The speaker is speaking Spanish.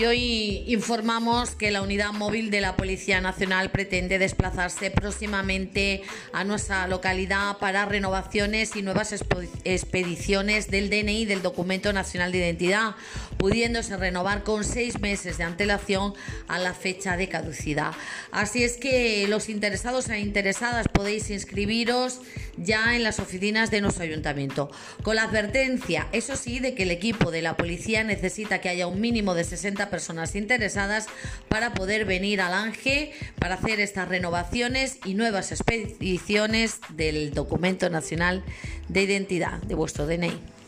Y hoy informamos que la unidad móvil de la Policía Nacional pretende desplazarse próximamente a nuestra localidad para renovaciones y nuevas expediciones del DNI del Documento Nacional de Identidad, pudiéndose renovar con seis meses de antelación a la fecha de caducidad. Así es que los interesados e interesadas podéis inscribiros ya en las oficinas de nuestro ayuntamiento. Con la advertencia, eso sí, de que el equipo de la policía necesita que haya un mínimo de 60 personas interesadas para poder venir al ANGE para hacer estas renovaciones y nuevas expediciones del documento nacional de identidad de vuestro DNI.